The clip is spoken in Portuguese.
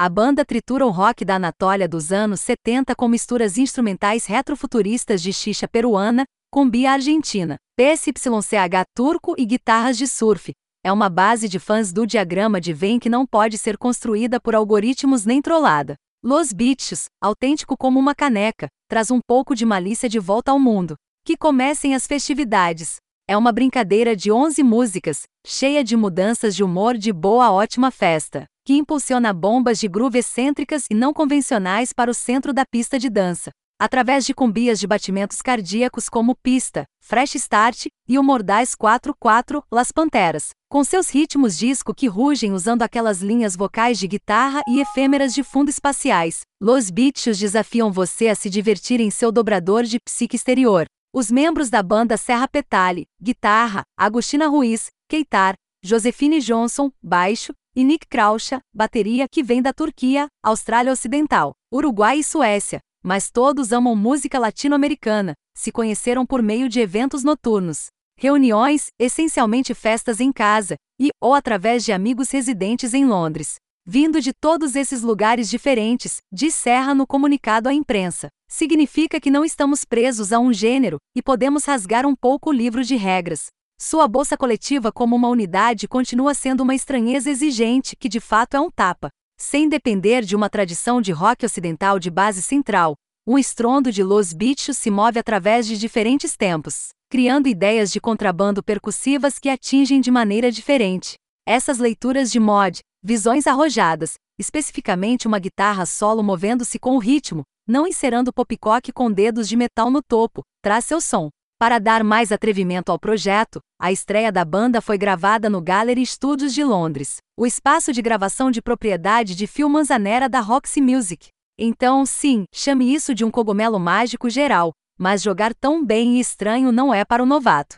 A banda tritura o rock da Anatólia dos anos 70 com misturas instrumentais retrofuturistas de xixa peruana, cumbia argentina, PSYCH turco e guitarras de surf. É uma base de fãs do diagrama de Venn que não pode ser construída por algoritmos nem trollada. Los Bichos, autêntico como uma caneca, traz um pouco de malícia de volta ao mundo. Que comecem as festividades. É uma brincadeira de 11 músicas, cheia de mudanças de humor de boa ótima festa que impulsiona bombas de groove excêntricas e não convencionais para o centro da pista de dança, através de cumbias de batimentos cardíacos como Pista, Fresh Start e o Mordaz 4-4 Las Panteras, com seus ritmos disco que rugem usando aquelas linhas vocais de guitarra e efêmeras de fundo espaciais. Los Bichos desafiam você a se divertir em seu dobrador de psique exterior. Os membros da banda Serra Petale, guitarra, Agostina Ruiz, Keitar, Josefine Johnson, baixo, e Nick Krauscha, bateria que vem da Turquia, Austrália Ocidental, Uruguai e Suécia, mas todos amam música latino-americana, se conheceram por meio de eventos noturnos, reuniões, essencialmente festas em casa, e ou através de amigos residentes em Londres. Vindo de todos esses lugares diferentes, diz Serra no comunicado à imprensa. Significa que não estamos presos a um gênero e podemos rasgar um pouco o livro de regras. Sua bolsa coletiva como uma unidade continua sendo uma estranheza exigente que de fato é um tapa. Sem depender de uma tradição de rock ocidental de base central, um estrondo de Los Bichos se move através de diferentes tempos, criando ideias de contrabando percussivas que atingem de maneira diferente. Essas leituras de mod, visões arrojadas, especificamente uma guitarra solo movendo-se com o ritmo, não encerando popcock com dedos de metal no topo, traz seu som. Para dar mais atrevimento ao projeto, a estreia da banda foi gravada no Gallery Studios de Londres, o espaço de gravação de propriedade de Phil Manzanera da Roxy Music. Então, sim, chame isso de um cogumelo mágico geral, mas jogar tão bem e estranho não é para o novato.